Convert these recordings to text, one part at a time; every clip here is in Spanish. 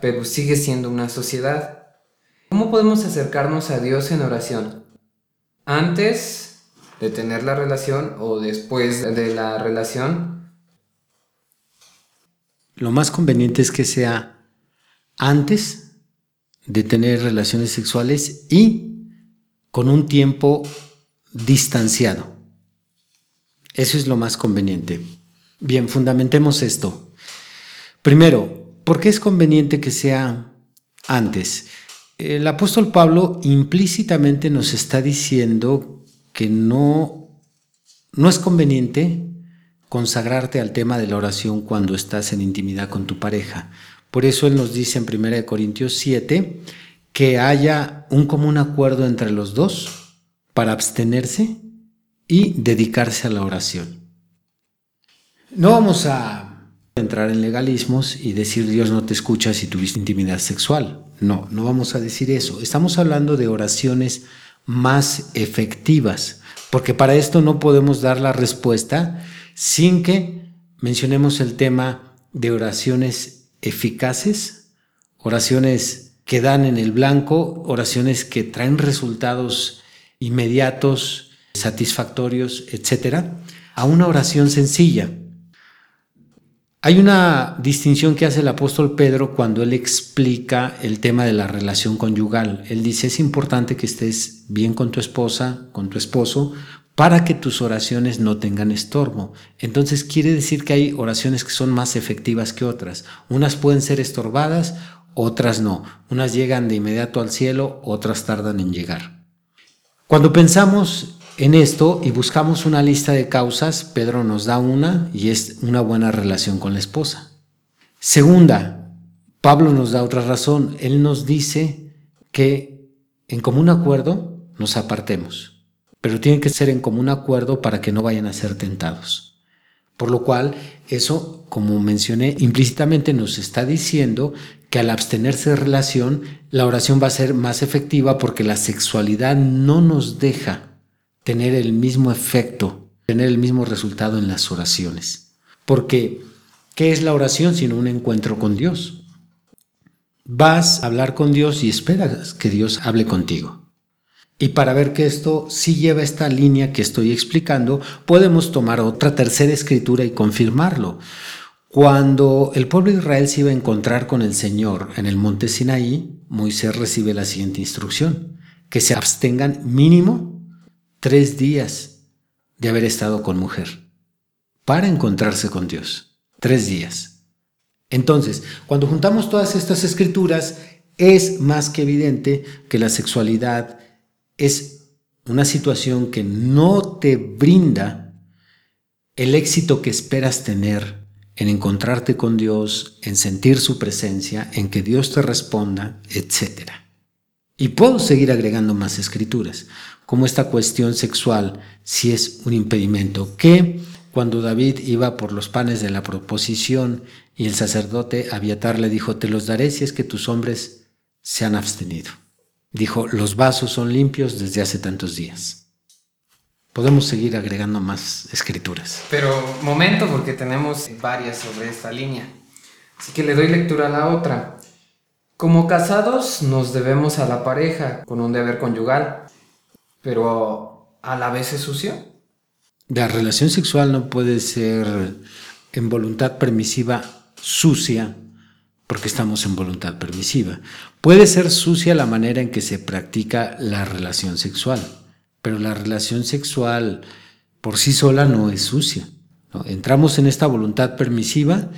pero sigue siendo una sociedad. ¿Cómo podemos acercarnos a Dios en oración? Antes de tener la relación o después de la relación. Lo más conveniente es que sea antes de tener relaciones sexuales y con un tiempo distanciado. Eso es lo más conveniente. Bien, fundamentemos esto. Primero, ¿por qué es conveniente que sea antes? El apóstol Pablo implícitamente nos está diciendo que no, no es conveniente consagrarte al tema de la oración cuando estás en intimidad con tu pareja. Por eso él nos dice en 1 Corintios 7 que haya un común acuerdo entre los dos para abstenerse y dedicarse a la oración. No vamos a entrar en legalismos y decir Dios no te escucha si tuviste intimidad sexual. No, no vamos a decir eso. Estamos hablando de oraciones más efectivas, porque para esto no podemos dar la respuesta sin que mencionemos el tema de oraciones eficaces, oraciones que dan en el blanco, oraciones que traen resultados inmediatos, satisfactorios, etcétera, a una oración sencilla. Hay una distinción que hace el apóstol Pedro cuando él explica el tema de la relación conyugal. Él dice, es importante que estés bien con tu esposa, con tu esposo, para que tus oraciones no tengan estorbo. Entonces quiere decir que hay oraciones que son más efectivas que otras. Unas pueden ser estorbadas, otras no. Unas llegan de inmediato al cielo, otras tardan en llegar. Cuando pensamos en esto y buscamos una lista de causas, Pedro nos da una y es una buena relación con la esposa. Segunda, Pablo nos da otra razón. Él nos dice que en común acuerdo nos apartemos, pero tiene que ser en común acuerdo para que no vayan a ser tentados. Por lo cual, eso, como mencioné, implícitamente nos está diciendo que al abstenerse de relación, la oración va a ser más efectiva porque la sexualidad no nos deja tener el mismo efecto, tener el mismo resultado en las oraciones. Porque, ¿qué es la oración sino un encuentro con Dios? Vas a hablar con Dios y esperas que Dios hable contigo. Y para ver que esto sí lleva esta línea que estoy explicando, podemos tomar otra tercera escritura y confirmarlo. Cuando el pueblo de Israel se iba a encontrar con el Señor en el monte Sinaí, Moisés recibe la siguiente instrucción, que se abstengan mínimo tres días de haber estado con mujer para encontrarse con Dios. Tres días. Entonces, cuando juntamos todas estas escrituras, es más que evidente que la sexualidad es una situación que no te brinda el éxito que esperas tener en encontrarte con Dios, en sentir su presencia, en que Dios te responda, etc. Y puedo seguir agregando más escrituras como esta cuestión sexual si es un impedimento, que cuando David iba por los panes de la proposición y el sacerdote Abiatar le dijo, te los daré si es que tus hombres se han abstenido. Dijo, los vasos son limpios desde hace tantos días. Podemos seguir agregando más escrituras. Pero momento, porque tenemos varias sobre esta línea. Así que le doy lectura a la otra. Como casados nos debemos a la pareja con un deber conyugal pero a la vez es sucio. La relación sexual no puede ser en voluntad permisiva sucia porque estamos en voluntad permisiva. Puede ser sucia la manera en que se practica la relación sexual, pero la relación sexual por sí sola no es sucia. Entramos en esta voluntad permisiva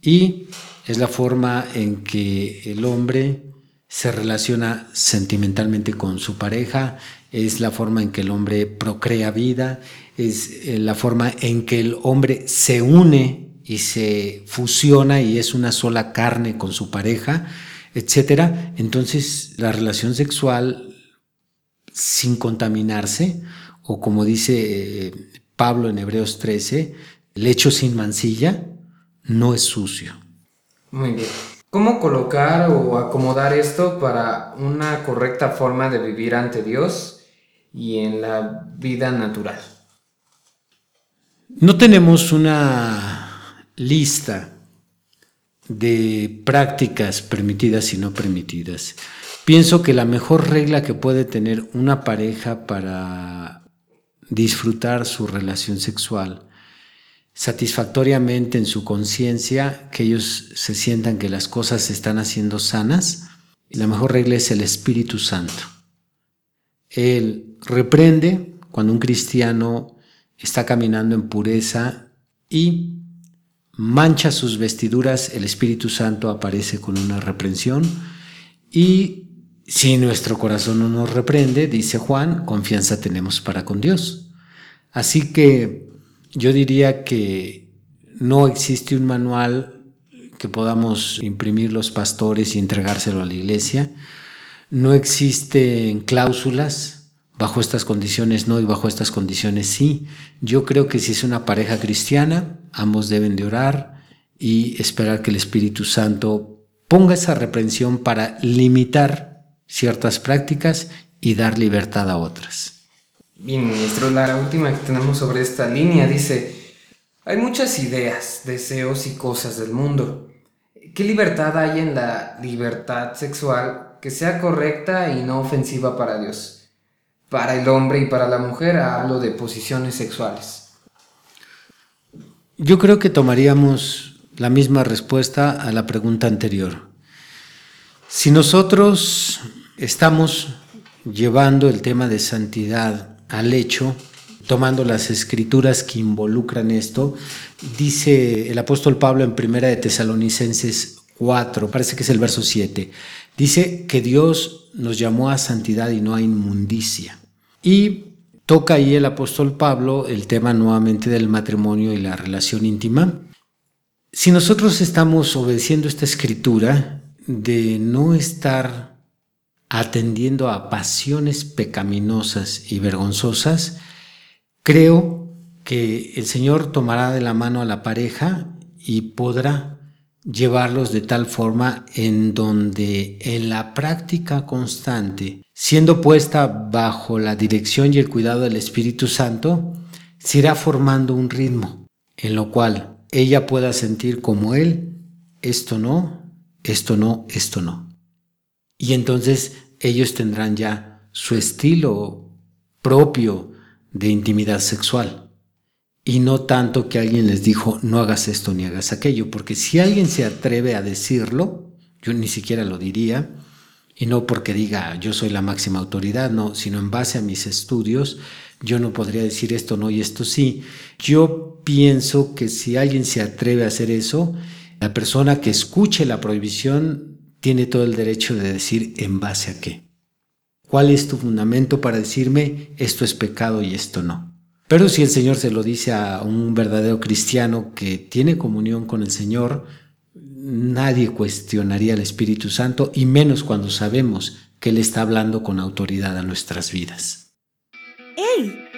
y es la forma en que el hombre se relaciona sentimentalmente con su pareja, es la forma en que el hombre procrea vida, es eh, la forma en que el hombre se une y se fusiona y es una sola carne con su pareja. etcétera. Entonces, la relación sexual sin contaminarse, o como dice eh, Pablo en Hebreos 13, lecho sin mancilla, no es sucio. Muy bien. ¿Cómo colocar o acomodar esto para una correcta forma de vivir ante Dios y en la vida natural? No tenemos una lista de prácticas permitidas y no permitidas. Pienso que la mejor regla que puede tener una pareja para disfrutar su relación sexual satisfactoriamente en su conciencia, que ellos se sientan que las cosas se están haciendo sanas, y la mejor regla es el Espíritu Santo. Él reprende cuando un cristiano está caminando en pureza y mancha sus vestiduras, el Espíritu Santo aparece con una reprensión y si nuestro corazón no nos reprende, dice Juan, confianza tenemos para con Dios. Así que yo diría que no existe un manual que podamos imprimir los pastores y entregárselo a la iglesia. No existen cláusulas bajo estas condiciones no y bajo estas condiciones sí. Yo creo que si es una pareja cristiana, ambos deben de orar y esperar que el Espíritu Santo ponga esa reprensión para limitar ciertas prácticas y dar libertad a otras. Ministro, la última que tenemos sobre esta línea dice, hay muchas ideas, deseos y cosas del mundo. ¿Qué libertad hay en la libertad sexual que sea correcta y no ofensiva para Dios? Para el hombre y para la mujer hablo de posiciones sexuales. Yo creo que tomaríamos la misma respuesta a la pregunta anterior. Si nosotros estamos llevando el tema de santidad al hecho, tomando las escrituras que involucran esto, dice el apóstol Pablo en primera de Tesalonicenses 4, parece que es el verso 7, dice que Dios nos llamó a santidad y no a inmundicia. Y toca ahí el apóstol Pablo el tema nuevamente del matrimonio y la relación íntima. Si nosotros estamos obedeciendo esta escritura de no estar atendiendo a pasiones pecaminosas y vergonzosas, creo que el Señor tomará de la mano a la pareja y podrá llevarlos de tal forma en donde en la práctica constante, siendo puesta bajo la dirección y el cuidado del Espíritu Santo, se irá formando un ritmo en lo cual ella pueda sentir como Él, esto no, esto no, esto no y entonces ellos tendrán ya su estilo propio de intimidad sexual. Y no tanto que alguien les dijo, no hagas esto ni hagas aquello, porque si alguien se atreve a decirlo, yo ni siquiera lo diría, y no porque diga yo soy la máxima autoridad, no, sino en base a mis estudios, yo no podría decir esto no y esto sí. Yo pienso que si alguien se atreve a hacer eso, la persona que escuche la prohibición tiene todo el derecho de decir en base a qué. ¿Cuál es tu fundamento para decirme esto es pecado y esto no? Pero si el Señor se lo dice a un verdadero cristiano que tiene comunión con el Señor, nadie cuestionaría al Espíritu Santo y menos cuando sabemos que Él está hablando con autoridad a nuestras vidas. ¡Hey!